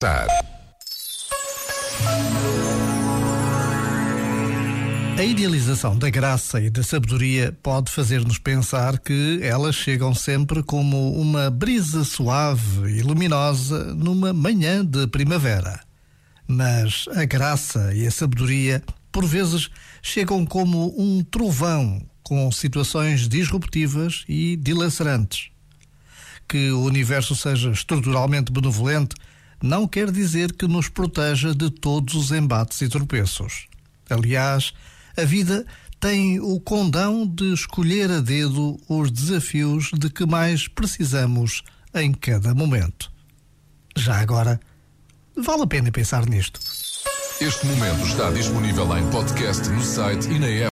A idealização da graça e da sabedoria pode fazer-nos pensar que elas chegam sempre como uma brisa suave e luminosa numa manhã de primavera. Mas a graça e a sabedoria, por vezes, chegam como um trovão com situações disruptivas e dilacerantes. Que o universo seja estruturalmente benevolente não quer dizer que nos proteja de todos os embates e tropeços. Aliás, a vida tem o condão de escolher a dedo os desafios de que mais precisamos em cada momento. Já agora, vale a pena pensar nisto. Este momento está disponível em podcast no site e na app.